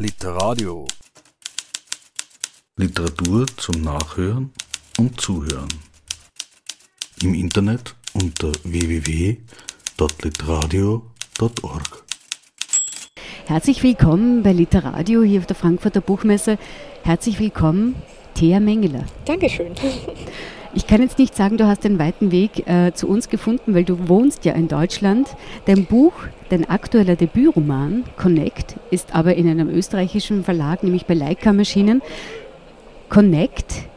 Literadio. Literatur zum Nachhören und Zuhören. Im Internet unter www.literadio.org. Herzlich willkommen bei Literadio hier auf der Frankfurter Buchmesse. Herzlich willkommen, Thea Mengeler. Dankeschön. Ich kann jetzt nicht sagen, du hast den weiten Weg äh, zu uns gefunden, weil du wohnst ja in Deutschland. Dein Buch, dein aktueller Debütroman Connect, ist aber in einem österreichischen Verlag, nämlich bei Leica Maschinen. Connect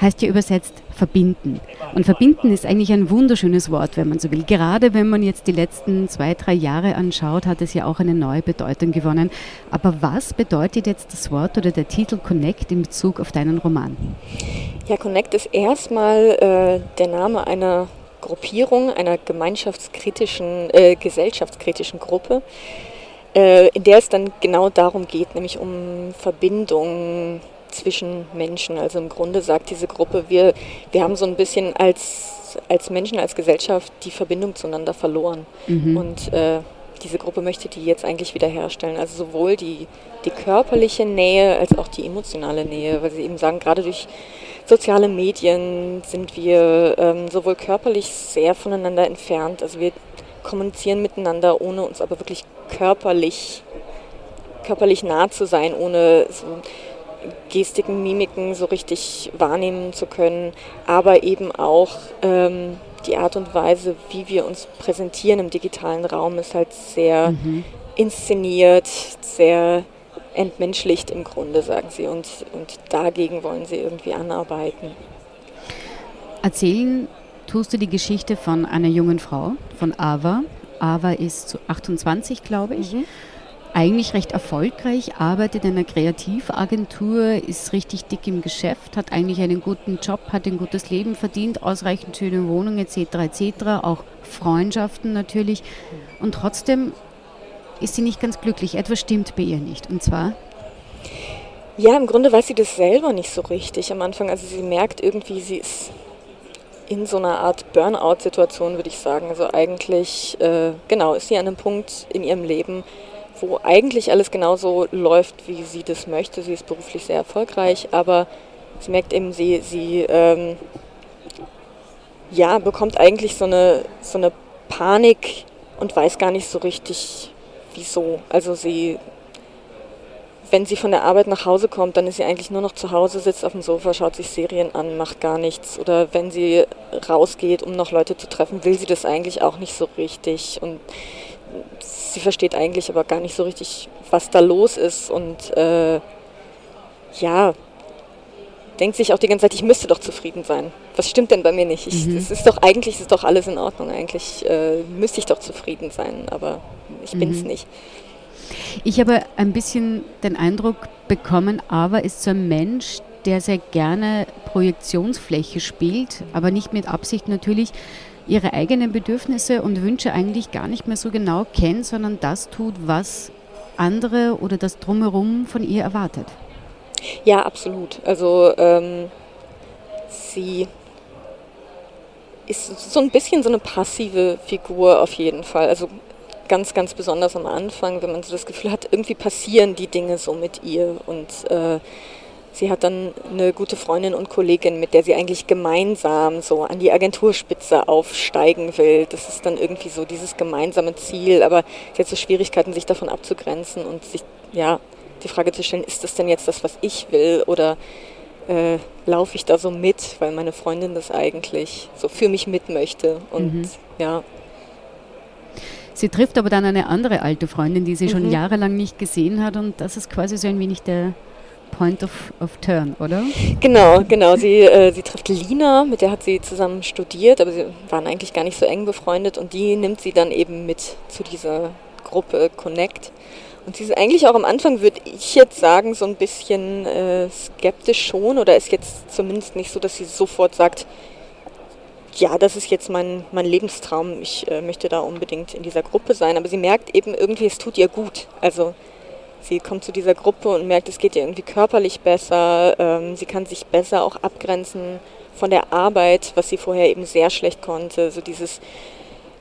heißt ja übersetzt verbinden. Und verbinden ist eigentlich ein wunderschönes Wort, wenn man so will. Gerade wenn man jetzt die letzten zwei, drei Jahre anschaut, hat es ja auch eine neue Bedeutung gewonnen. Aber was bedeutet jetzt das Wort oder der Titel Connect in Bezug auf deinen Roman? Ja, Connect ist erstmal äh, der Name einer Gruppierung, einer gemeinschaftskritischen, äh, gesellschaftskritischen Gruppe, äh, in der es dann genau darum geht, nämlich um Verbindungen zwischen Menschen. Also im Grunde sagt diese Gruppe, wir, wir haben so ein bisschen als, als Menschen, als Gesellschaft die Verbindung zueinander verloren. Mhm. Und äh, diese Gruppe möchte die jetzt eigentlich wiederherstellen. Also sowohl die, die körperliche Nähe als auch die emotionale Nähe, weil sie eben sagen, gerade durch soziale Medien sind wir ähm, sowohl körperlich sehr voneinander entfernt. Also wir kommunizieren miteinander, ohne uns aber wirklich körperlich, körperlich nah zu sein, ohne so Gestiken, Mimiken so richtig wahrnehmen zu können, aber eben auch ähm, die Art und Weise, wie wir uns präsentieren im digitalen Raum, ist halt sehr mhm. inszeniert, sehr entmenschlicht im Grunde, sagen sie. Und, und dagegen wollen sie irgendwie anarbeiten. Erzählen tust du die Geschichte von einer jungen Frau, von Ava. Ava ist 28, glaube ich. Mhm eigentlich recht erfolgreich, arbeitet in einer Kreativagentur, ist richtig dick im Geschäft, hat eigentlich einen guten Job, hat ein gutes Leben verdient, ausreichend schöne Wohnung etc. etc. Auch Freundschaften natürlich. Und trotzdem ist sie nicht ganz glücklich. Etwas stimmt bei ihr nicht. Und zwar? Ja, im Grunde weiß sie das selber nicht so richtig am Anfang. Also sie merkt irgendwie, sie ist in so einer Art Burnout-Situation, würde ich sagen. Also eigentlich, äh, genau, ist sie an einem Punkt in ihrem Leben, wo eigentlich alles genauso läuft, wie sie das möchte. Sie ist beruflich sehr erfolgreich, aber sie merkt eben, sie, sie ähm, ja, bekommt eigentlich so eine, so eine Panik und weiß gar nicht so richtig, wieso. Also sie, wenn sie von der Arbeit nach Hause kommt, dann ist sie eigentlich nur noch zu Hause, sitzt auf dem Sofa, schaut sich Serien an, macht gar nichts. Oder wenn sie rausgeht, um noch Leute zu treffen, will sie das eigentlich auch nicht so richtig. Und sie versteht eigentlich aber gar nicht so richtig, was da los ist und äh, ja, denkt sich auch die ganze Zeit, ich müsste doch zufrieden sein. Was stimmt denn bei mir nicht? Ich, mhm. Es ist doch eigentlich ist doch alles in Ordnung. Eigentlich äh, müsste ich doch zufrieden sein, aber ich mhm. bin es nicht. Ich habe ein bisschen den Eindruck bekommen, aber ist so ein Mensch, der sehr gerne Projektionsfläche spielt, aber nicht mit Absicht natürlich, ihre eigenen Bedürfnisse und Wünsche eigentlich gar nicht mehr so genau kennt, sondern das tut, was andere oder das drumherum von ihr erwartet. Ja, absolut. Also ähm, sie ist so ein bisschen so eine passive Figur auf jeden Fall. Also ganz, ganz besonders am Anfang, wenn man so das Gefühl hat, irgendwie passieren die Dinge so mit ihr und äh, Sie hat dann eine gute Freundin und Kollegin, mit der sie eigentlich gemeinsam so an die Agenturspitze aufsteigen will. Das ist dann irgendwie so dieses gemeinsame Ziel, aber sie hat so Schwierigkeiten, sich davon abzugrenzen und sich, ja, die Frage zu stellen, ist das denn jetzt das, was ich will oder äh, laufe ich da so mit, weil meine Freundin das eigentlich so für mich mit möchte und mhm. ja. Sie trifft aber dann eine andere alte Freundin, die sie mhm. schon jahrelang nicht gesehen hat und das ist quasi so ein wenig der Point of, of Turn, oder? Genau, genau. Sie, äh, sie trifft Lina, mit der hat sie zusammen studiert, aber sie waren eigentlich gar nicht so eng befreundet und die nimmt sie dann eben mit zu dieser Gruppe Connect. Und sie ist eigentlich auch am Anfang, würde ich jetzt sagen, so ein bisschen äh, skeptisch schon oder ist jetzt zumindest nicht so, dass sie sofort sagt, ja, das ist jetzt mein, mein Lebenstraum, ich äh, möchte da unbedingt in dieser Gruppe sein. Aber sie merkt eben irgendwie, es tut ihr gut. Also Sie kommt zu dieser Gruppe und merkt, es geht ihr irgendwie körperlich besser. Ähm, sie kann sich besser auch abgrenzen von der Arbeit, was sie vorher eben sehr schlecht konnte. So dieses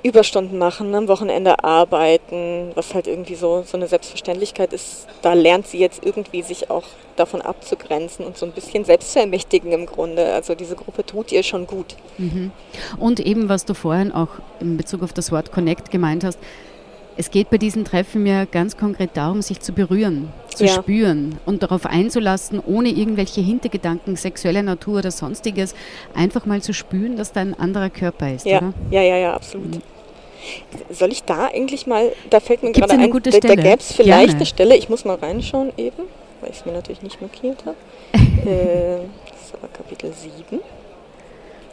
Überstunden machen, am Wochenende arbeiten, was halt irgendwie so, so eine Selbstverständlichkeit ist. Da lernt sie jetzt irgendwie sich auch davon abzugrenzen und so ein bisschen selbst zu ermächtigen im Grunde. Also diese Gruppe tut ihr schon gut. Mhm. Und eben, was du vorhin auch in Bezug auf das Wort Connect gemeint hast, es geht bei diesen Treffen ja ganz konkret darum, sich zu berühren, zu ja. spüren und darauf einzulassen, ohne irgendwelche Hintergedanken sexueller Natur oder sonstiges, einfach mal zu spüren, dass da ein anderer Körper ist. Ja, oder? ja, ja, ja, absolut. Mhm. Soll ich da eigentlich mal, da fällt mir Gibt's gerade ein, da, da gäbe es vielleicht Gerne. eine Stelle, ich muss mal reinschauen eben, weil ich es mir natürlich nicht markiert habe. äh, das ist aber Kapitel 7.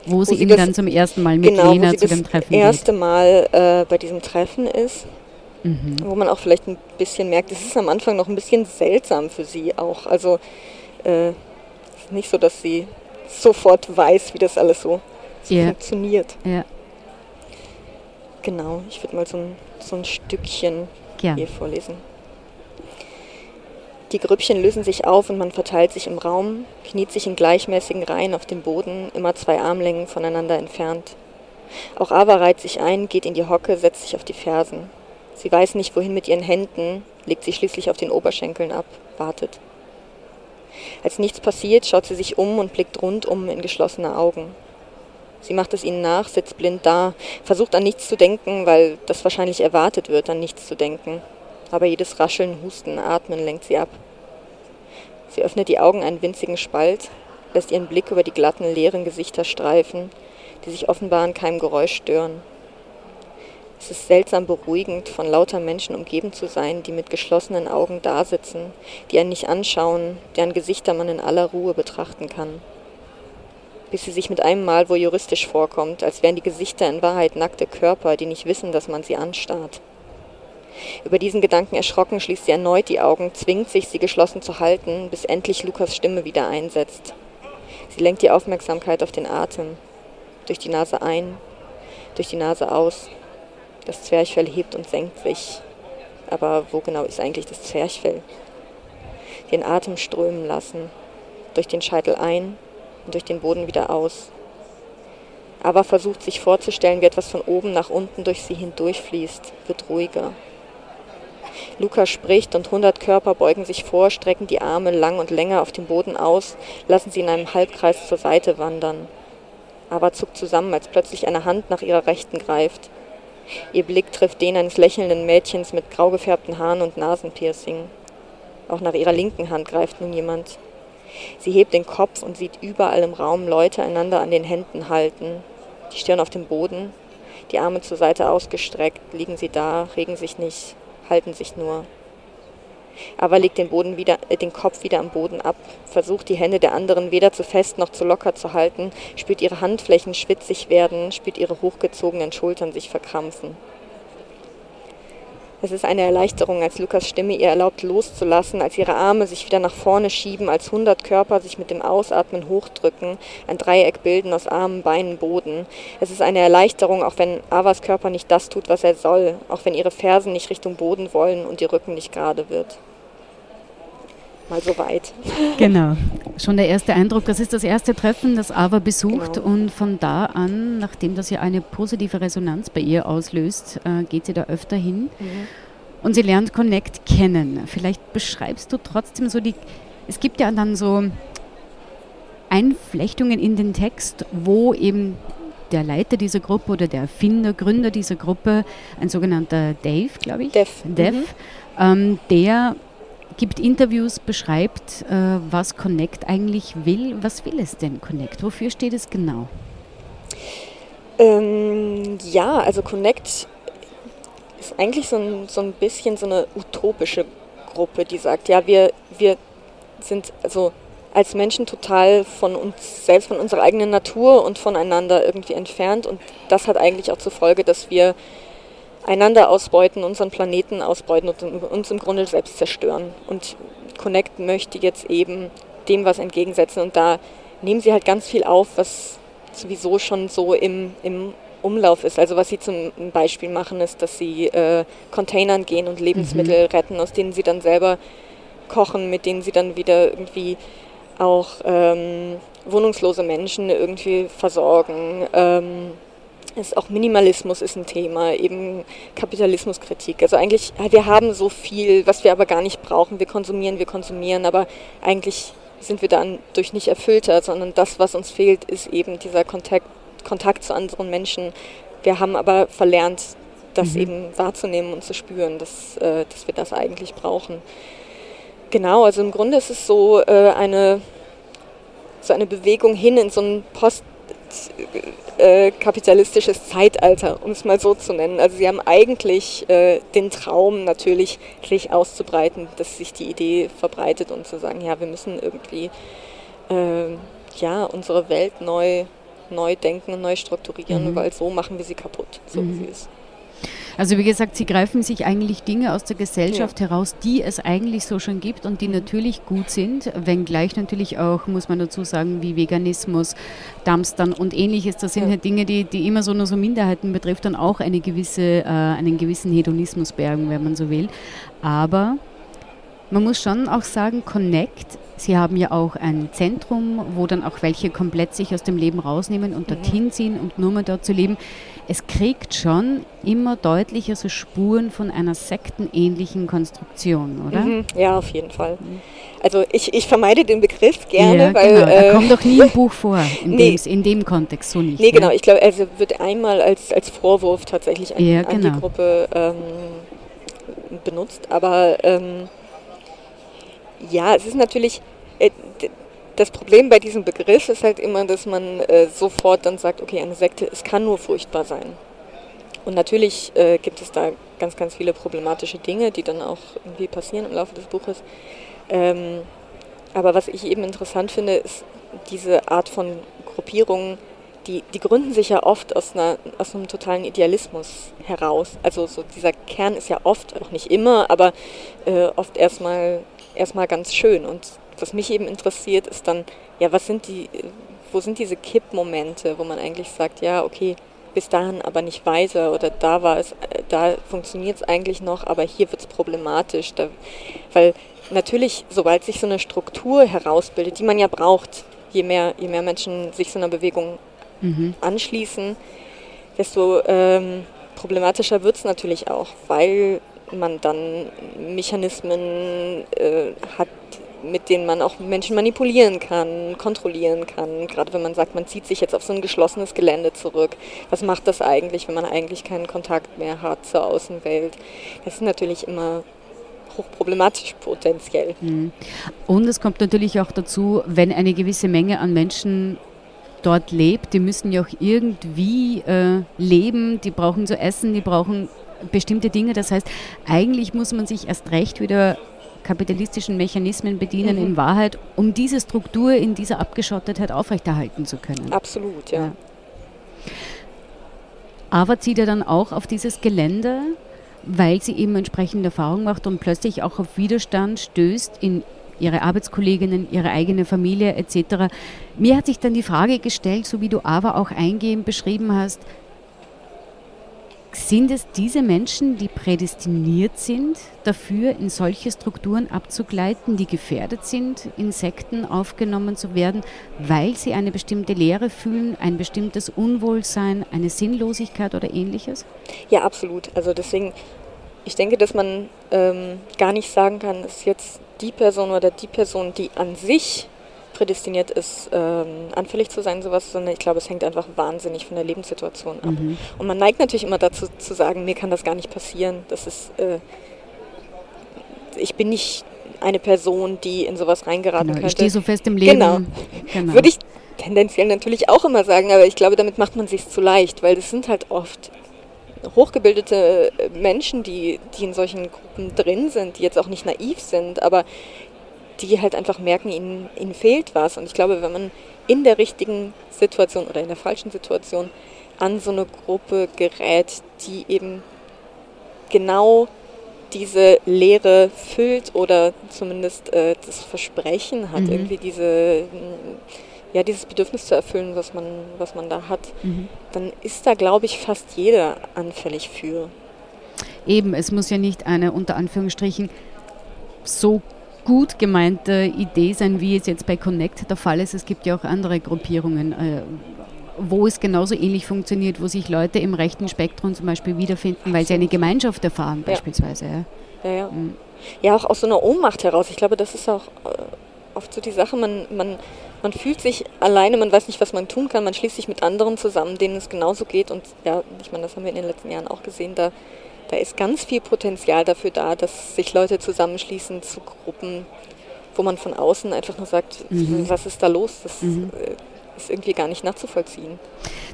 Wo, wo sie eben dann zum ersten Mal mit genau, Lena zu dem Treffen geht. das erste Mal äh, bei diesem Treffen ist. Mhm. Wo man auch vielleicht ein bisschen merkt, es ist am Anfang noch ein bisschen seltsam für sie auch. Also äh, nicht so, dass sie sofort weiß, wie das alles so, so yeah. funktioniert. Yeah. Genau, ich würde mal so ein, so ein Stückchen Gern. hier vorlesen. Die Grüppchen lösen sich auf und man verteilt sich im Raum, kniet sich in gleichmäßigen Reihen auf dem Boden, immer zwei Armlängen voneinander entfernt. Auch Ava reiht sich ein, geht in die Hocke, setzt sich auf die Fersen. Sie weiß nicht, wohin mit ihren Händen, legt sie schließlich auf den Oberschenkeln ab, wartet. Als nichts passiert, schaut sie sich um und blickt rundum in geschlossene Augen. Sie macht es ihnen nach, sitzt blind da, versucht an nichts zu denken, weil das wahrscheinlich erwartet wird, an nichts zu denken. Aber jedes Rascheln, Husten, Atmen lenkt sie ab. Sie öffnet die Augen einen winzigen Spalt, lässt ihren Blick über die glatten, leeren Gesichter streifen, die sich offenbar an keinem Geräusch stören. Es ist seltsam beruhigend, von lauter Menschen umgeben zu sein, die mit geschlossenen Augen dasitzen, die einen nicht anschauen, deren Gesichter man in aller Ruhe betrachten kann. Bis sie sich mit einem Mal wohl juristisch vorkommt, als wären die Gesichter in Wahrheit nackte Körper, die nicht wissen, dass man sie anstarrt. Über diesen Gedanken erschrocken schließt sie erneut die Augen, zwingt sich, sie geschlossen zu halten, bis endlich Lukas Stimme wieder einsetzt. Sie lenkt die Aufmerksamkeit auf den Atem. Durch die Nase ein, durch die Nase aus. Das Zwerchfell hebt und senkt sich. Aber wo genau ist eigentlich das Zwerchfell? Den Atem strömen lassen. Durch den Scheitel ein und durch den Boden wieder aus. Aber versucht sich vorzustellen, wie etwas von oben nach unten durch sie hindurchfließt, wird ruhiger. Luca spricht und hundert Körper beugen sich vor, strecken die Arme lang und länger auf dem Boden aus, lassen sie in einem Halbkreis zur Seite wandern. Aber zuckt zusammen, als plötzlich eine Hand nach ihrer Rechten greift. Ihr Blick trifft den eines lächelnden Mädchens mit grau gefärbten Haaren und Nasenpiercing. Auch nach ihrer linken Hand greift nun jemand. Sie hebt den Kopf und sieht überall im Raum Leute einander an den Händen halten. Die Stirn auf dem Boden, die Arme zur Seite ausgestreckt, liegen sie da, regen sich nicht, halten sich nur. Ava legt den, Boden wieder, äh, den Kopf wieder am Boden ab, versucht die Hände der anderen weder zu fest noch zu locker zu halten, spürt ihre Handflächen schwitzig werden, spürt ihre hochgezogenen Schultern sich verkrampfen. Es ist eine Erleichterung, als Lukas Stimme ihr erlaubt loszulassen, als ihre Arme sich wieder nach vorne schieben, als hundert Körper sich mit dem Ausatmen hochdrücken, ein Dreieck bilden aus Armen, Beinen, Boden. Es ist eine Erleichterung, auch wenn Avas Körper nicht das tut, was er soll, auch wenn ihre Fersen nicht Richtung Boden wollen und ihr Rücken nicht gerade wird mal so weit. Genau, schon der erste Eindruck. Das ist das erste Treffen, das Ava besucht genau. und von da an, nachdem das ja eine positive Resonanz bei ihr auslöst, äh, geht sie da öfter hin mhm. und sie lernt Connect kennen. Vielleicht beschreibst du trotzdem so die, es gibt ja dann so Einflechtungen in den Text, wo eben der Leiter dieser Gruppe oder der Erfinder, Gründer dieser Gruppe, ein sogenannter Dave, glaube ich, Dev, Dev mhm. ähm, der gibt Interviews, beschreibt, äh, was Connect eigentlich will. Was will es denn Connect? Wofür steht es genau? Ähm, ja, also Connect ist eigentlich so ein, so ein bisschen so eine utopische Gruppe, die sagt, ja, wir, wir sind also als Menschen total von uns selbst, von unserer eigenen Natur und voneinander irgendwie entfernt. Und das hat eigentlich auch zur Folge, dass wir einander ausbeuten, unseren Planeten ausbeuten und uns im Grunde selbst zerstören. Und Connect möchte jetzt eben dem was entgegensetzen und da nehmen sie halt ganz viel auf, was sowieso schon so im, im Umlauf ist. Also was sie zum Beispiel machen, ist, dass sie äh, Containern gehen und Lebensmittel mhm. retten, aus denen sie dann selber kochen, mit denen sie dann wieder irgendwie auch ähm, wohnungslose Menschen irgendwie versorgen. Ähm, ist auch Minimalismus ist ein Thema, eben Kapitalismuskritik. Also eigentlich, wir haben so viel, was wir aber gar nicht brauchen. Wir konsumieren, wir konsumieren, aber eigentlich sind wir dann durch nicht erfüllter, sondern das, was uns fehlt, ist eben dieser Kontakt, Kontakt zu anderen Menschen. Wir haben aber verlernt, das mhm. eben wahrzunehmen und zu spüren, dass, äh, dass wir das eigentlich brauchen. Genau, also im Grunde ist es so äh, eine, so eine Bewegung hin in so ein Post äh, kapitalistisches Zeitalter, um es mal so zu nennen. Also sie haben eigentlich äh, den Traum natürlich, sich auszubreiten, dass sich die Idee verbreitet und zu sagen, ja, wir müssen irgendwie äh, ja, unsere Welt neu, neu denken und neu strukturieren, mhm. weil so machen wir sie kaputt, so mhm. wie sie ist. Also wie gesagt, sie greifen sich eigentlich Dinge aus der Gesellschaft ja. heraus, die es eigentlich so schon gibt und die natürlich gut sind, wenngleich natürlich auch, muss man dazu sagen, wie Veganismus, Dumpstern und ähnliches. Das sind ja. halt Dinge, die, die immer so nur so Minderheiten betrifft und auch eine gewisse, äh, einen gewissen Hedonismus bergen, wenn man so will. Aber man muss schon auch sagen, Connect, Sie haben ja auch ein Zentrum, wo dann auch welche komplett sich aus dem Leben rausnehmen und dorthin mhm. ziehen und nur mal dort zu leben es kriegt schon immer deutlicher so Spuren von einer sektenähnlichen Konstruktion, oder? Mhm, ja, auf jeden Fall. Also ich, ich vermeide den Begriff gerne, ja, weil... Genau. Er äh, kommt doch nie im Buch vor, in, nee, dem, in dem Kontext so nicht. Nee, ne? genau. Ich glaube, also wird einmal als, als Vorwurf tatsächlich an, ja, genau. an die genau. Gruppe ähm, benutzt. Aber ähm, ja, es ist natürlich... Das Problem bei diesem Begriff ist halt immer, dass man äh, sofort dann sagt, okay, eine Sekte, es kann nur furchtbar sein. Und natürlich äh, gibt es da ganz, ganz viele problematische Dinge, die dann auch irgendwie passieren im Laufe des Buches. Ähm, aber was ich eben interessant finde, ist diese Art von Gruppierungen, die, die gründen sich ja oft aus, einer, aus einem totalen Idealismus heraus. Also so dieser Kern ist ja oft, auch nicht immer, aber äh, oft erstmal erstmal ganz schön. Und was mich eben interessiert, ist dann, ja, was sind die, wo sind diese Kippmomente, wo man eigentlich sagt, ja, okay, bis dahin aber nicht weiter oder da war es, da funktioniert es eigentlich noch, aber hier wird es problematisch, da, weil natürlich, sobald sich so eine Struktur herausbildet, die man ja braucht, je mehr, je mehr Menschen sich so einer Bewegung mhm. anschließen, desto ähm, problematischer wird es natürlich auch, weil man dann Mechanismen äh, hat, mit denen man auch Menschen manipulieren kann, kontrollieren kann. Gerade wenn man sagt, man zieht sich jetzt auf so ein geschlossenes Gelände zurück. Was macht das eigentlich, wenn man eigentlich keinen Kontakt mehr hat zur Außenwelt? Das ist natürlich immer hochproblematisch potenziell. Mhm. Und es kommt natürlich auch dazu, wenn eine gewisse Menge an Menschen dort lebt, die müssen ja auch irgendwie äh, leben, die brauchen zu essen, die brauchen bestimmte Dinge. Das heißt, eigentlich muss man sich erst recht wieder kapitalistischen Mechanismen bedienen mhm. in Wahrheit, um diese Struktur in dieser Abgeschottetheit aufrechterhalten zu können. Absolut, ja. ja. Aber zieht er dann auch auf dieses Gelände, weil sie eben entsprechende Erfahrung macht und plötzlich auch auf Widerstand stößt in ihre Arbeitskolleginnen, ihre eigene Familie etc. Mir hat sich dann die Frage gestellt, so wie du aber auch eingehend beschrieben hast, sind es diese Menschen, die prädestiniert sind, dafür in solche Strukturen abzugleiten, die gefährdet sind, in Sekten aufgenommen zu werden, weil sie eine bestimmte Lehre fühlen, ein bestimmtes Unwohlsein, eine Sinnlosigkeit oder ähnliches? Ja, absolut. Also deswegen, ich denke, dass man ähm, gar nicht sagen kann, ist jetzt die Person oder die Person, die an sich prädestiniert ist, ähm, anfällig zu sein, sowas, sondern ich glaube, es hängt einfach wahnsinnig von der Lebenssituation ab. Mhm. Und man neigt natürlich immer dazu zu sagen, mir kann das gar nicht passieren. Das ist, äh, ich bin nicht eine Person, die in sowas reingeraten genau, könnte. Ich stehe so fest im Leben. Genau. genau. Würde ich tendenziell natürlich auch immer sagen, aber ich glaube, damit macht man sich zu leicht, weil das sind halt oft hochgebildete Menschen, die, die in solchen Gruppen drin sind, die jetzt auch nicht naiv sind, aber die halt einfach merken, ihnen, ihnen fehlt was. Und ich glaube, wenn man in der richtigen Situation oder in der falschen Situation an so eine Gruppe gerät, die eben genau diese Lehre füllt oder zumindest äh, das Versprechen hat, mhm. irgendwie diese, ja, dieses Bedürfnis zu erfüllen, was man, was man da hat, mhm. dann ist da, glaube ich, fast jeder anfällig für. Eben, es muss ja nicht eine unter Anführungsstrichen so gut gemeinte Idee sein, wie es jetzt bei Connect der Fall ist. Es gibt ja auch andere Gruppierungen. Äh, wo es genauso ähnlich funktioniert, wo sich Leute im rechten Spektrum zum Beispiel wiederfinden, weil sie eine Gemeinschaft erfahren beispielsweise. Ja. Ja, ja. Mhm. ja, auch aus so einer Ohnmacht heraus. Ich glaube, das ist auch äh, oft so die Sache, man, man, man fühlt sich alleine, man weiß nicht, was man tun kann, man schließt sich mit anderen zusammen, denen es genauso geht. Und ja, ich meine, das haben wir in den letzten Jahren auch gesehen, da, da ist ganz viel Potenzial dafür da, dass sich Leute zusammenschließen zu Gruppen, wo man von außen einfach nur sagt, Mhm. was ist da los? Das Mhm. äh, ist irgendwie gar nicht nachzuvollziehen.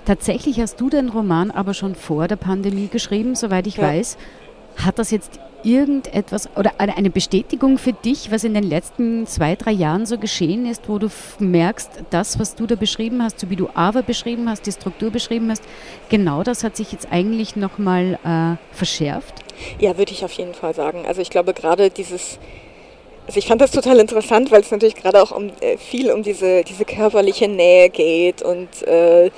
Tatsächlich hast du den Roman aber schon vor der Pandemie geschrieben, soweit ich Ja. weiß. Hat das jetzt irgendetwas oder eine Bestätigung für dich, was in den letzten zwei, drei Jahren so geschehen ist, wo du merkst, das, was du da beschrieben hast, so wie du Ava beschrieben hast, die Struktur beschrieben hast, genau das hat sich jetzt eigentlich nochmal äh, verschärft? Ja, würde ich auf jeden Fall sagen. Also ich glaube gerade dieses, also ich fand das total interessant, weil es natürlich gerade auch um, äh, viel um diese, diese körperliche Nähe geht und äh,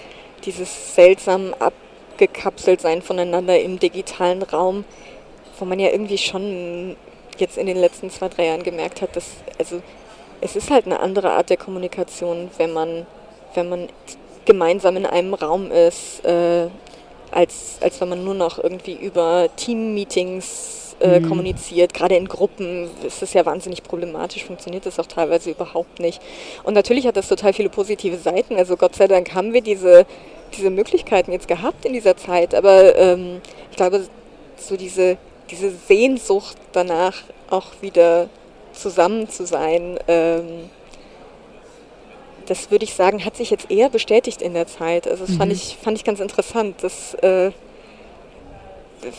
dieses seltsam abgekapselt sein voneinander im digitalen Raum, wo man ja irgendwie schon jetzt in den letzten zwei, drei Jahren gemerkt hat, dass also es ist halt eine andere Art der Kommunikation, wenn man, wenn man gemeinsam in einem Raum ist, äh, als, als wenn man nur noch irgendwie über Team-Meetings äh, Mhm. kommuniziert. Gerade in Gruppen ist das ja wahnsinnig problematisch, funktioniert das auch teilweise überhaupt nicht. Und natürlich hat das total viele positive Seiten. Also Gott sei Dank haben wir diese, diese Möglichkeiten jetzt gehabt in dieser Zeit. Aber ähm, ich glaube, so diese, diese Sehnsucht danach auch wieder zusammen zu sein, ähm, das würde ich sagen, hat sich jetzt eher bestätigt in der Zeit. Also das fand, Mhm. ich, fand ich ganz interessant, dass äh,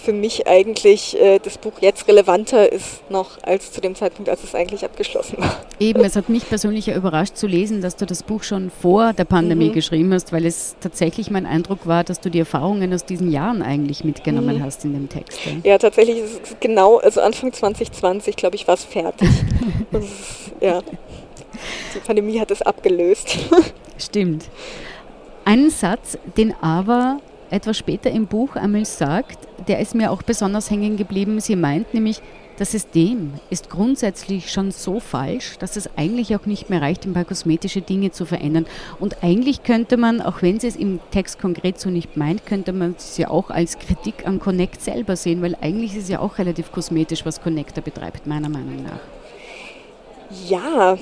für mich eigentlich äh, das Buch jetzt relevanter ist noch als zu dem Zeitpunkt, als es eigentlich abgeschlossen war. Eben, es hat mich persönlich ja überrascht zu lesen, dass du das Buch schon vor der Pandemie Mhm. geschrieben hast, weil es tatsächlich mein Eindruck war, dass du die Erfahrungen aus diesen Jahren eigentlich mitgenommen Mhm. hast in dem Text. ja. Ja, tatsächlich ist es genau, also Anfang 2020, glaube ich, war es fertig. Ist, ja, die Pandemie hat es abgelöst. Stimmt. Einen Satz, den aber etwas später im Buch einmal sagt, der ist mir auch besonders hängen geblieben. Sie meint nämlich, das System ist grundsätzlich schon so falsch, dass es eigentlich auch nicht mehr reicht, ein paar kosmetische Dinge zu verändern. Und eigentlich könnte man, auch wenn sie es im Text konkret so nicht meint, könnte man es ja auch als Kritik an Connect selber sehen, weil eigentlich ist es ja auch relativ kosmetisch, was Connector betreibt, meiner Meinung nach. Ja,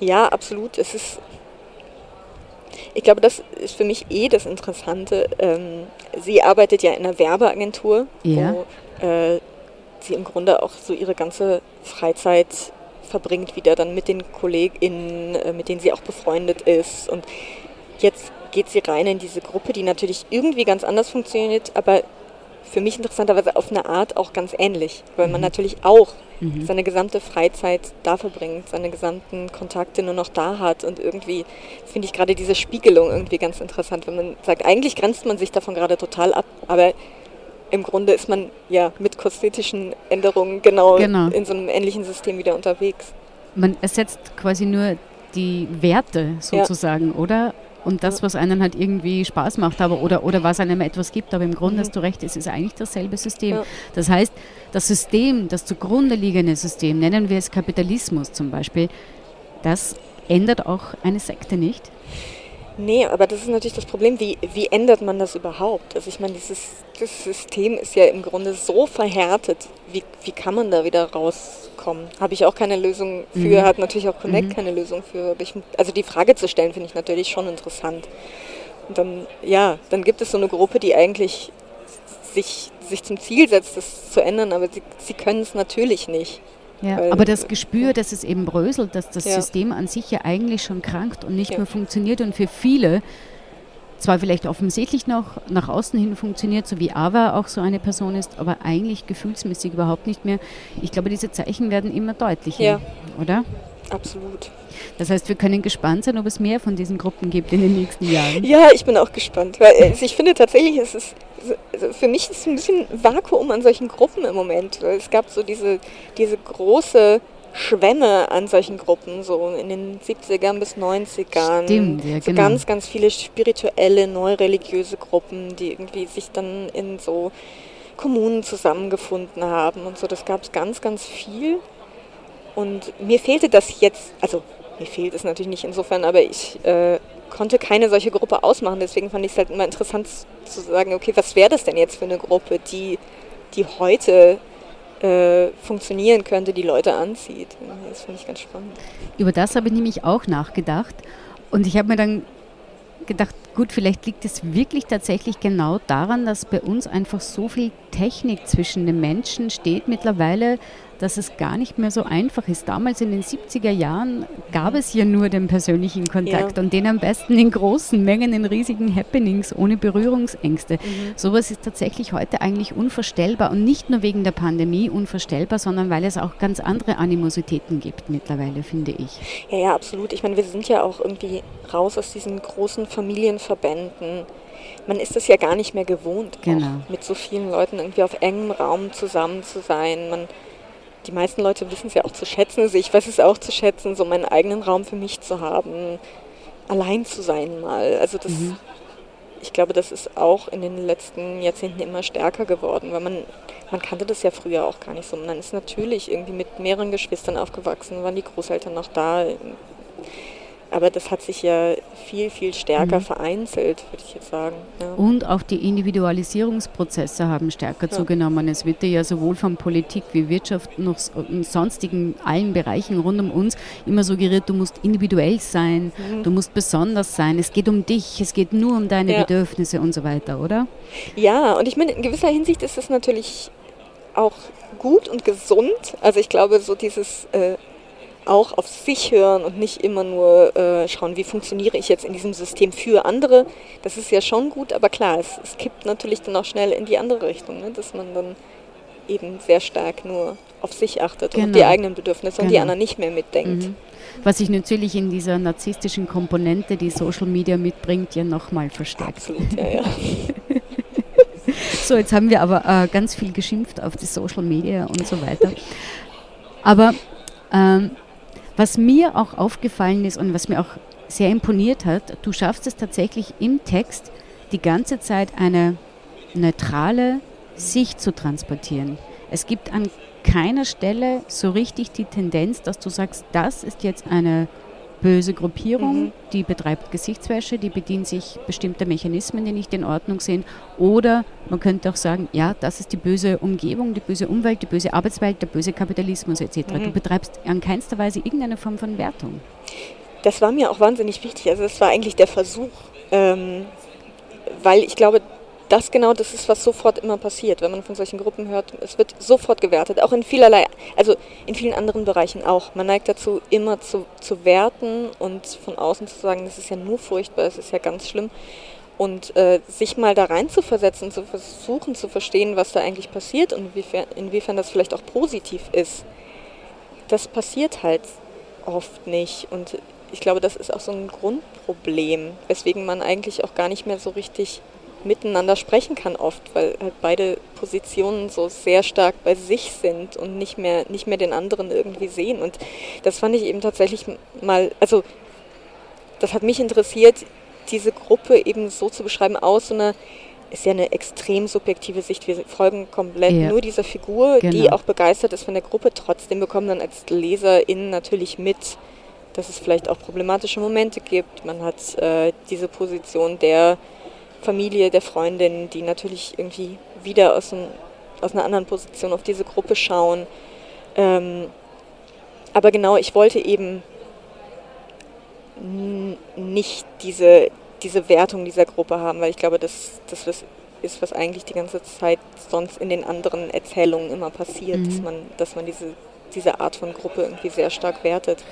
ja, absolut. Es ist, ich glaube, das ist für mich eh das Interessante. Ähm, sie arbeitet ja in einer Werbeagentur, Ja. wo äh, sie im Grunde auch so ihre ganze Freizeit verbringt, wieder dann mit den KollegInnen, äh, mit denen sie auch befreundet ist. Und jetzt geht sie rein in diese Gruppe, die natürlich irgendwie ganz anders funktioniert, aber für mich interessanterweise auf eine Art auch ganz ähnlich, weil man Mhm. natürlich auch Mhm. seine gesamte Freizeit da verbringt, seine gesamten Kontakte nur noch da hat und irgendwie finde ich gerade diese Spiegelung irgendwie ganz interessant, wenn man sagt, eigentlich grenzt man sich davon gerade total ab, aber im Grunde ist man ja mit kosmetischen Änderungen genau, Genau. in so einem ähnlichen System wieder unterwegs. Man ersetzt quasi nur die Werte sozusagen, oder? Und das, was einen halt irgendwie Spaß macht, aber oder, oder was einem etwas gibt, aber im Grunde Mhm. hast du recht, es ist eigentlich dasselbe System. Ja. Das heißt, das System, das zugrunde liegende System, nennen wir es Kapitalismus zum Beispiel, das ändert auch eine Sekte nicht. Nee, aber das ist natürlich das Problem, wie, wie ändert man das überhaupt? Also ich meine, dieses das System ist ja im Grunde so verhärtet, wie, wie kann man da wieder rauskommen? Habe ich auch keine Lösung für, Mhm. hat natürlich auch Connect Mhm. keine Lösung für. Ich, also die Frage zu stellen, finde ich natürlich schon interessant. Und dann, ja, dann gibt es so eine Gruppe, die eigentlich sich, sich zum Ziel setzt, das zu ändern, aber sie, sie können es natürlich nicht. Ja, Weil- aber das Gespür, dass es eben bröselt, dass das Ja. System an sich ja eigentlich schon krankt und nicht Ja. mehr funktioniert und für viele zwar vielleicht offensichtlich noch nach außen hin funktioniert, so wie Ava auch so eine Person ist, aber eigentlich gefühlsmäßig überhaupt nicht mehr. Ich glaube, diese Zeichen werden immer deutlicher, Ja. oder? Absolut. Das heißt, wir können gespannt sein, ob es mehr von diesen Gruppen gibt in den nächsten Jahren. Ja, ich bin auch gespannt. Weil äh, ich finde tatsächlich, es ist also für mich ist es ein bisschen Vakuum an solchen Gruppen im Moment. Weil Es gab so diese, diese große Schwemme an solchen Gruppen, so in den 70ern bis 90ern. Stimmt, ja, so genau. ganz, ganz viele spirituelle, neureligiöse Gruppen, die irgendwie sich dann in so Kommunen zusammengefunden haben und so. Das gab es ganz, ganz viel. Und mir fehlte das jetzt, also mir fehlt es natürlich nicht insofern, aber ich äh, konnte keine solche Gruppe ausmachen. Deswegen fand ich es halt immer interessant zu sagen, okay, was wäre das denn jetzt für eine Gruppe, die, die heute äh, funktionieren könnte, die Leute anzieht. Das finde ich ganz spannend. Über das habe ich nämlich auch nachgedacht. Und ich habe mir dann gedacht, gut, vielleicht liegt es wirklich tatsächlich genau daran, dass bei uns einfach so viel Technik zwischen den Menschen steht mittlerweile, dass es gar nicht mehr so einfach ist. Damals in den 70er Jahren gab es ja nur den persönlichen Kontakt ja. und den am besten in großen Mengen, in riesigen Happenings, ohne Berührungsängste. Mhm. Sowas ist tatsächlich heute eigentlich unvorstellbar und nicht nur wegen der Pandemie unvorstellbar, sondern weil es auch ganz andere Animositäten gibt mittlerweile, finde ich. Ja, ja, absolut. Ich meine, wir sind ja auch irgendwie raus aus diesen großen Familienverbänden man ist es ja gar nicht mehr gewohnt, genau. mit so vielen Leuten irgendwie auf engem Raum zusammen zu sein. Man die meisten Leute wissen es ja auch zu schätzen. Also ich weiß es auch zu schätzen, so meinen eigenen Raum für mich zu haben, allein zu sein mal. Also das, mhm. ich glaube, das ist auch in den letzten Jahrzehnten immer stärker geworden, weil man, man kannte das ja früher auch gar nicht so. Man ist natürlich irgendwie mit mehreren Geschwistern aufgewachsen, waren die Großeltern noch da. Aber das hat sich ja viel, viel stärker mhm. vereinzelt, würde ich jetzt sagen. Ja. Und auch die Individualisierungsprozesse haben stärker ja. zugenommen. Es wird ja sowohl von Politik wie Wirtschaft noch in sonstigen allen Bereichen rund um uns immer suggeriert, du musst individuell sein, mhm. du musst besonders sein, es geht um dich, es geht nur um deine ja. Bedürfnisse und so weiter, oder? Ja, und ich meine, in gewisser Hinsicht ist es natürlich auch gut und gesund. Also ich glaube, so dieses äh, auch auf sich hören und nicht immer nur äh, schauen, wie funktioniere ich jetzt in diesem System für andere. Das ist ja schon gut, aber klar, es, es kippt natürlich dann auch schnell in die andere Richtung, ne? dass man dann eben sehr stark nur auf sich achtet genau. und die eigenen Bedürfnisse genau. und die anderen nicht mehr mitdenkt. Mhm. Was sich natürlich in dieser narzisstischen Komponente, die Social Media mitbringt, ja nochmal verstärkt. Absolut, ja, ja. so, jetzt haben wir aber äh, ganz viel geschimpft auf die Social Media und so weiter. Aber ähm, was mir auch aufgefallen ist und was mir auch sehr imponiert hat, du schaffst es tatsächlich im Text die ganze Zeit eine neutrale Sicht zu transportieren. Es gibt an keiner Stelle so richtig die Tendenz, dass du sagst, das ist jetzt eine böse Gruppierung, mhm. die betreibt Gesichtswäsche, die bedient sich bestimmter Mechanismen, die nicht in Ordnung sind. Oder man könnte auch sagen, ja, das ist die böse Umgebung, die böse Umwelt, die böse Arbeitswelt, der böse Kapitalismus etc. Mhm. Du betreibst an keinster Weise irgendeine Form von Wertung. Das war mir auch wahnsinnig wichtig. Also das war eigentlich der Versuch, ähm, weil ich glaube, das genau das ist, was sofort immer passiert, wenn man von solchen Gruppen hört. Es wird sofort gewertet, auch in vielerlei, also in vielen anderen Bereichen auch. Man neigt dazu, immer zu, zu werten und von außen zu sagen, das ist ja nur furchtbar, das ist ja ganz schlimm. Und äh, sich mal da rein zu versetzen, zu versuchen zu verstehen, was da eigentlich passiert und inwiefern, inwiefern das vielleicht auch positiv ist, das passiert halt oft nicht. Und ich glaube, das ist auch so ein Grundproblem, weswegen man eigentlich auch gar nicht mehr so richtig miteinander sprechen kann oft, weil halt beide Positionen so sehr stark bei sich sind und nicht mehr, nicht mehr den anderen irgendwie sehen. Und das fand ich eben tatsächlich mal, also das hat mich interessiert, diese Gruppe eben so zu beschreiben aus so einer ist ja eine extrem subjektive Sicht. Wir folgen komplett ja. nur dieser Figur, genau. die auch begeistert ist von der Gruppe. Trotzdem bekommen dann als LeserInnen natürlich mit, dass es vielleicht auch problematische Momente gibt. Man hat äh, diese Position der Familie, der Freundin, die natürlich irgendwie wieder aus, ein, aus einer anderen Position auf diese Gruppe schauen. Ähm, aber genau, ich wollte eben nicht diese, diese Wertung dieser Gruppe haben, weil ich glaube, das, das ist, was eigentlich die ganze Zeit sonst in den anderen Erzählungen immer passiert, mhm. dass man, dass man diese, diese Art von Gruppe irgendwie sehr stark wertet.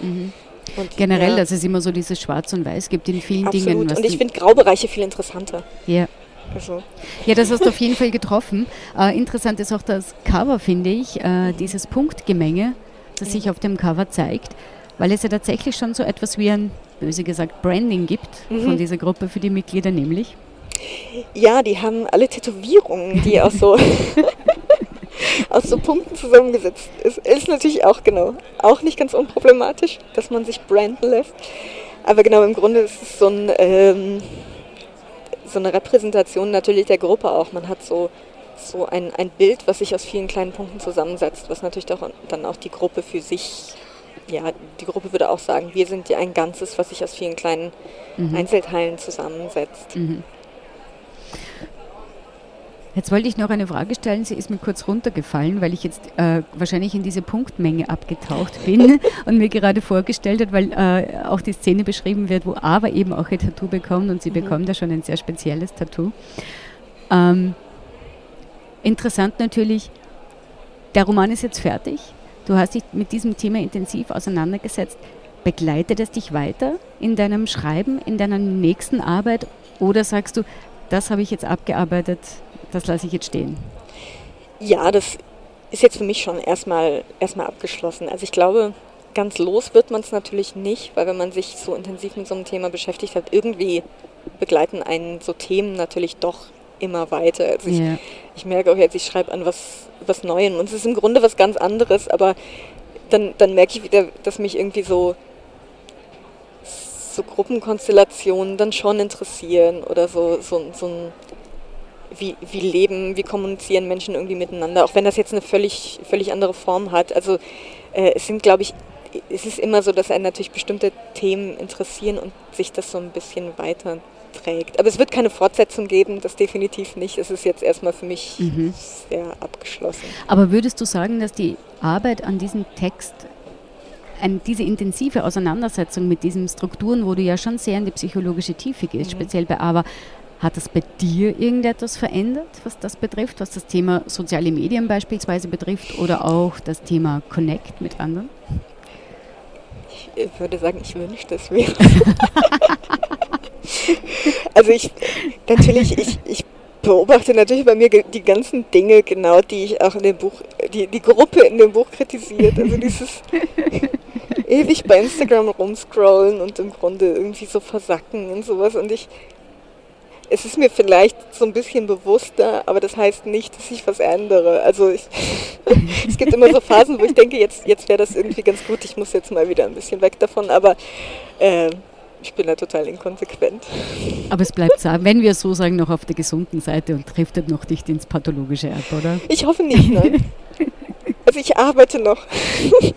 Mhm. Und Generell, ja. dass es immer so dieses Schwarz und Weiß gibt in vielen Absolut. Dingen. und ich finde Graubereiche viel interessanter. Ja. Also. Ja, das hast du auf jeden Fall getroffen. Äh, interessant ist auch das Cover, finde ich, äh, dieses Punktgemenge, das mhm. sich auf dem Cover zeigt, weil es ja tatsächlich schon so etwas wie ein, böse gesagt, Branding gibt mhm. von dieser Gruppe für die Mitglieder, nämlich. Ja, die haben alle Tätowierungen, die auch so aus so Punkten zusammengesetzt ist. Ist natürlich auch genau, auch nicht ganz unproblematisch, dass man sich branden lässt. Aber genau, im Grunde ist es so, ein, ähm, so eine Repräsentation natürlich der Gruppe auch. Man hat so, so ein, ein Bild, was sich aus vielen kleinen Punkten zusammensetzt, was natürlich auch, dann auch die Gruppe für sich ja, die Gruppe würde auch sagen, wir sind ja ein Ganzes, was sich aus vielen kleinen mhm. Einzelteilen zusammensetzt. Mhm. Jetzt wollte ich noch eine Frage stellen. Sie ist mir kurz runtergefallen, weil ich jetzt äh, wahrscheinlich in diese Punktmenge abgetaucht bin und mir gerade vorgestellt hat, weil äh, auch die Szene beschrieben wird, wo Ava eben auch ein Tattoo bekommt und sie mhm. bekommt da schon ein sehr spezielles Tattoo. Ähm, interessant natürlich, der Roman ist jetzt fertig. Du hast dich mit diesem Thema intensiv auseinandergesetzt. Begleitet es dich weiter in deinem Schreiben, in deiner nächsten Arbeit? Oder sagst du, das habe ich jetzt abgearbeitet, das lasse ich jetzt stehen? Ja, das ist jetzt für mich schon erstmal, erstmal abgeschlossen. Also ich glaube, ganz los wird man es natürlich nicht, weil wenn man sich so intensiv mit so einem Thema beschäftigt hat, irgendwie begleiten einen so Themen natürlich doch immer weiter. Also ich, yeah. ich merke auch jetzt, ich schreibe an was, was Neuem und es ist im Grunde was ganz anderes, aber dann, dann merke ich wieder, dass mich irgendwie so, so Gruppenkonstellationen dann schon interessieren oder so, so, so ein wie, wie leben, wie kommunizieren Menschen irgendwie miteinander, auch wenn das jetzt eine völlig, völlig andere Form hat. Also äh, es sind, glaube ich, es ist immer so, dass einen natürlich bestimmte Themen interessieren und sich das so ein bisschen weiter trägt. Aber es wird keine Fortsetzung geben, das definitiv nicht. Es ist jetzt erstmal für mich mhm. sehr abgeschlossen. Aber würdest du sagen, dass die Arbeit an diesem Text ein, diese intensive Auseinandersetzung mit diesen Strukturen, wo du ja schon sehr in die psychologische Tiefe gehst, mhm. speziell bei Aber, hat das bei dir irgendetwas verändert, was das betrifft, was das Thema soziale Medien beispielsweise betrifft oder auch das Thema Connect mit anderen? Ich würde sagen, ich wünschte es mir. also ich, natürlich, ich, ich beobachte natürlich bei mir die ganzen Dinge genau, die ich auch in dem Buch, die die Gruppe in dem Buch kritisiert. Also dieses ewig bei Instagram rumscrollen und im Grunde irgendwie so versacken und sowas. Und ich es ist mir vielleicht so ein bisschen bewusster, aber das heißt nicht, dass ich was ändere. Also ich, es gibt immer so Phasen, wo ich denke, jetzt, jetzt wäre das irgendwie ganz gut, ich muss jetzt mal wieder ein bisschen weg davon, aber äh, ich bin da total inkonsequent. Aber es bleibt, wenn wir so sagen, noch auf der gesunden Seite und driftet noch nicht ins Pathologische ab, oder? Ich hoffe nicht, nein. Also ich arbeite noch.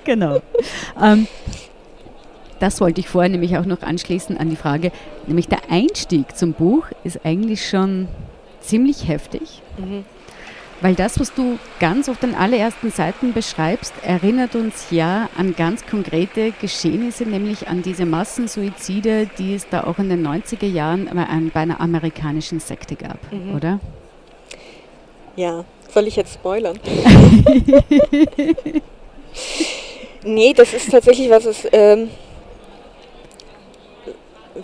genau. Ähm, das wollte ich vorher nämlich auch noch anschließen an die Frage, nämlich der Einstieg zum Buch ist eigentlich schon ziemlich heftig. Mhm. Weil das, was du ganz auf den allerersten Seiten beschreibst, erinnert uns ja an ganz konkrete Geschehnisse, nämlich an diese Massensuizide, die es da auch in den 90er Jahren bei einer amerikanischen Sekte gab, mhm. oder? Ja, soll ich jetzt spoilern? nee, das ist tatsächlich was, es, ähm,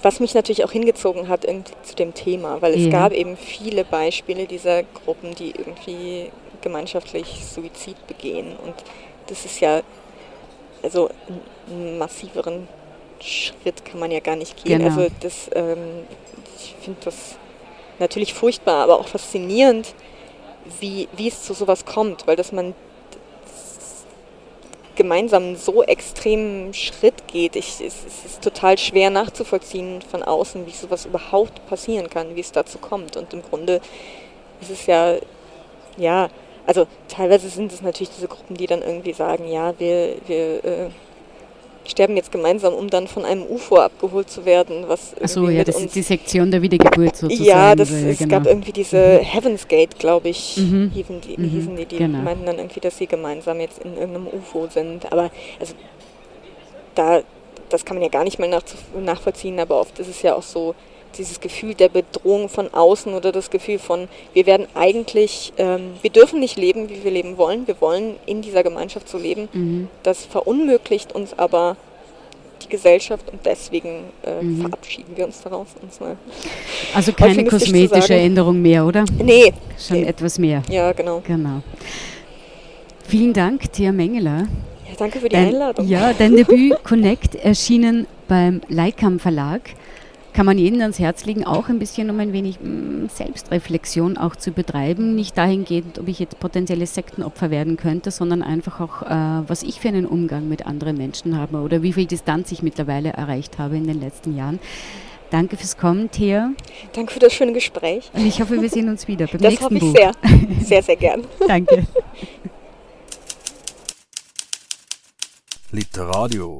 was mich natürlich auch hingezogen hat zu dem Thema, weil es ja. gab eben viele Beispiele dieser Gruppen, die irgendwie gemeinschaftlich Suizid begehen. Und das ist ja, also einen massiveren Schritt kann man ja gar nicht gehen. Genau. Also das, ähm, ich finde das natürlich furchtbar, aber auch faszinierend, wie, wie es zu sowas kommt, weil dass man gemeinsam so extremen Schritt geht. Ich, es, es, ist total schwer nachzuvollziehen von außen, wie sowas überhaupt passieren kann, wie es dazu kommt. Und im Grunde ist es ja, ja, also teilweise sind es natürlich diese Gruppen, die dann irgendwie sagen, ja, wir, wir äh, sterben jetzt gemeinsam, um dann von einem UFO abgeholt zu werden. Was Achso, ja, das ist die Sektion der Wiedergeburt sozusagen. Ja, das, es genau. gab irgendwie diese mhm. Heaven's Gate, glaube ich, mhm. hießen die, mhm. hießen die, die genau. meinten dann irgendwie, dass sie gemeinsam jetzt in irgendeinem UFO sind. Aber also da, das kann man ja gar nicht mal nachvollziehen, aber oft ist es ja auch so, dieses Gefühl der Bedrohung von außen oder das Gefühl von, wir werden eigentlich, ähm, wir dürfen nicht leben, wie wir leben wollen, wir wollen in dieser Gemeinschaft so leben. Mhm. Das verunmöglicht uns aber die Gesellschaft und deswegen äh, mhm. verabschieden wir uns daraus. Uns mal also keine kosmetische Änderung mehr, oder? Nee. Schon nee. etwas mehr. Ja, genau. Genau. Vielen Dank, Thea Mengeler. Ja, danke für die dein, Einladung. Ja, dein Debüt Connect erschienen beim Leikam Verlag kann man jedem ans Herz legen, auch ein bisschen um ein wenig mm, Selbstreflexion auch zu betreiben. Nicht dahingehend, ob ich jetzt potenzielle Sektenopfer werden könnte, sondern einfach auch, äh, was ich für einen Umgang mit anderen Menschen habe oder wie viel Distanz ich mittlerweile erreicht habe in den letzten Jahren. Danke fürs Kommen, Thea. Danke für das schöne Gespräch. Und ich hoffe, wir sehen uns wieder beim das nächsten Buch. Das hoffe ich sehr. Sehr, sehr gern. Danke. Literadio.